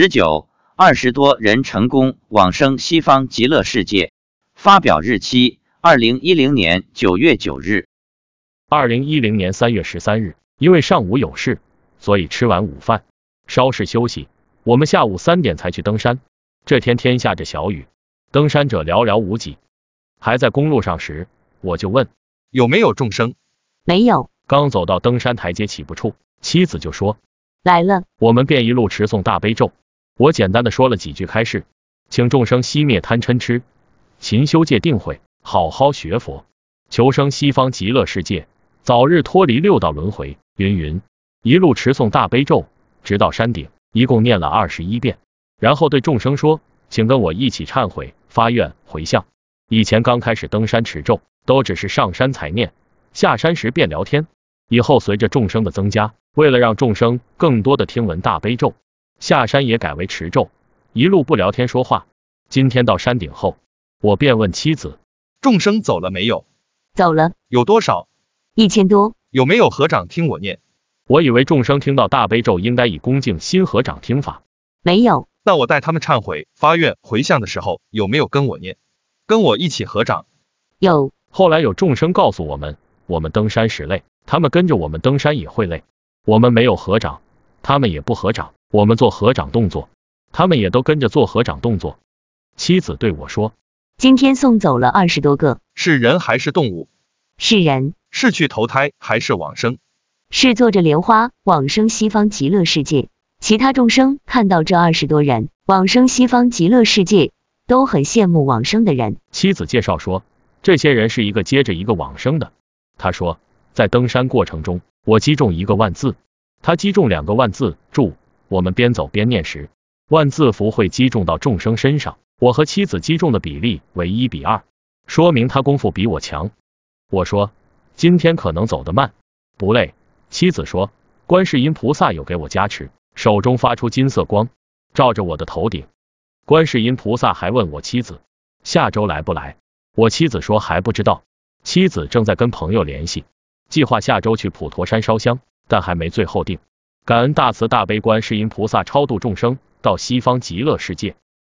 十九，二十多人成功往生西方极乐世界。发表日期：二零一零年九月九日。二零一零年三月十三日，因为上午有事，所以吃完午饭稍事休息。我们下午三点才去登山。这天天下着小雨，登山者寥寥无几。还在公路上时，我就问有没有众生。没有。刚走到登山台阶起步处，妻子就说来了。我们便一路持诵大悲咒。我简单的说了几句开示，请众生熄灭贪嗔痴，勤修戒定慧，好好学佛，求生西方极乐世界。早日脱离六道轮回，云云，一路持诵大悲咒，直到山顶，一共念了二十一遍，然后对众生说，请跟我一起忏悔、发愿、回向。以前刚开始登山持咒，都只是上山才念，下山时便聊天。以后随着众生的增加，为了让众生更多的听闻大悲咒，下山也改为持咒，一路不聊天说话。今天到山顶后，我便问妻子，众生走了没有？走了。有多少？一千多，有没有合掌听我念？我以为众生听到大悲咒应该以恭敬心合掌听法，没有。那我带他们忏悔、发愿、回向的时候，有没有跟我念？跟我一起合掌？有。后来有众生告诉我们，我们登山时累，他们跟着我们登山也会累。我们没有合掌，他们也不合掌；我们做合掌动作，他们也都跟着做合掌动作。妻子对我说，今天送走了二十多个，是人还是动物？是人。是去投胎还是往生？是坐着莲花往生西方极乐世界。其他众生看到这二十多人往生西方极乐世界，都很羡慕往生的人。妻子介绍说，这些人是一个接着一个往生的。他说，在登山过程中，我击中一个万字，他击中两个万字，注，我们边走边念时，万字符会击中到众生身上。我和妻子击中的比例为一比二，说明他功夫比我强。我说。今天可能走得慢，不累。妻子说，观世音菩萨有给我加持，手中发出金色光，照着我的头顶。观世音菩萨还问我妻子，下周来不来？我妻子说还不知道。妻子正在跟朋友联系，计划下周去普陀山烧香，但还没最后定。感恩大慈大悲观世音菩萨超度众生到西方极乐世界。